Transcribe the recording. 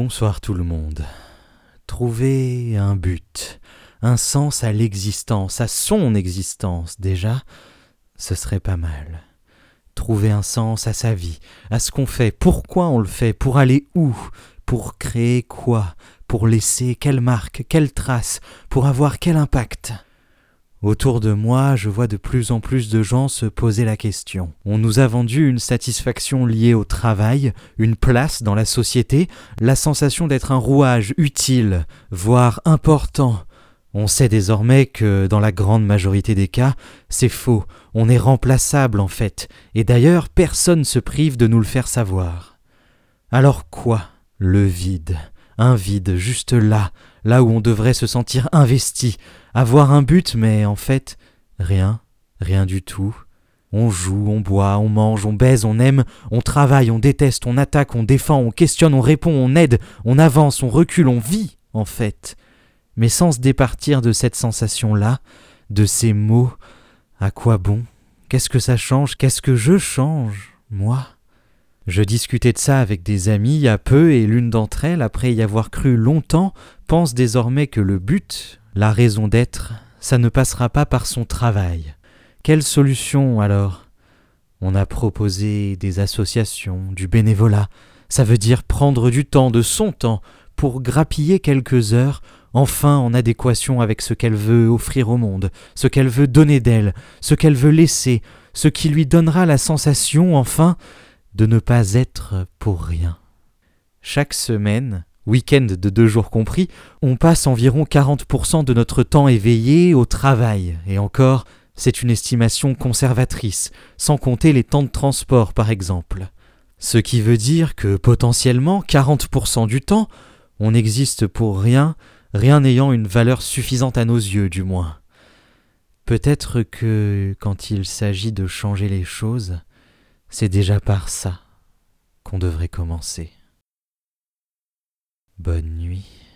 Bonsoir tout le monde. Trouver un but, un sens à l'existence, à son existence déjà, ce serait pas mal. Trouver un sens à sa vie, à ce qu'on fait, pourquoi on le fait, pour aller où, pour créer quoi, pour laisser quelle marque, quelle trace, pour avoir quel impact. Autour de moi, je vois de plus en plus de gens se poser la question. On nous a vendu une satisfaction liée au travail, une place dans la société, la sensation d'être un rouage utile, voire important. On sait désormais que, dans la grande majorité des cas, c'est faux, on est remplaçable en fait, et d'ailleurs personne se prive de nous le faire savoir. Alors quoi? Le vide, un vide juste là, là où on devrait se sentir investi, avoir un but, mais en fait, rien, rien du tout. On joue, on boit, on mange, on baise, on aime, on travaille, on déteste, on attaque, on défend, on questionne, on répond, on aide, on avance, on recule, on vit, en fait. Mais sans se départir de cette sensation-là, de ces mots, à quoi bon? Qu'est-ce que ça change? Qu'est-ce que je change, moi? Je discutais de ça avec des amis il y a peu et l'une d'entre elles, après y avoir cru longtemps, pense désormais que le but, la raison d'être, ça ne passera pas par son travail. Quelle solution alors? On a proposé des associations, du bénévolat, ça veut dire prendre du temps, de son temps, pour grappiller quelques heures, enfin en adéquation avec ce qu'elle veut offrir au monde, ce qu'elle veut donner d'elle, ce qu'elle veut laisser, ce qui lui donnera la sensation, enfin, de ne pas être pour rien. Chaque semaine, week-end de deux jours compris, on passe environ 40% de notre temps éveillé au travail, et encore, c'est une estimation conservatrice, sans compter les temps de transport par exemple. Ce qui veut dire que potentiellement 40% du temps, on n'existe pour rien, rien n'ayant une valeur suffisante à nos yeux du moins. Peut-être que quand il s'agit de changer les choses, c'est déjà par ça qu'on devrait commencer. Bonne nuit.